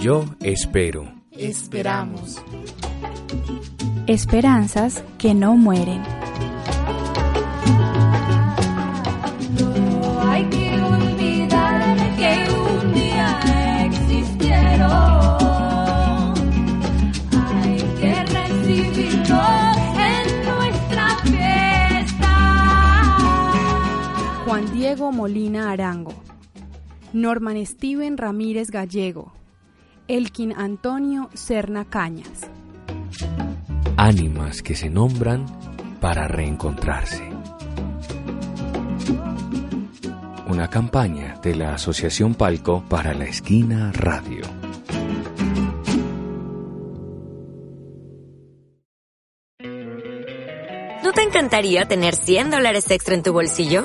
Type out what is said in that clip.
Yo espero. Esperamos. Esperanzas que no mueren. No hay que olvidar que un día existieron. Hay que recibirlo en nuestra fiesta. Juan Diego Molina Arango. Norman Steven Ramírez Gallego. Elkin Antonio Serna Cañas. Ánimas que se nombran para reencontrarse. Una campaña de la Asociación Palco para la Esquina Radio. ¿No te encantaría tener 100 dólares extra en tu bolsillo?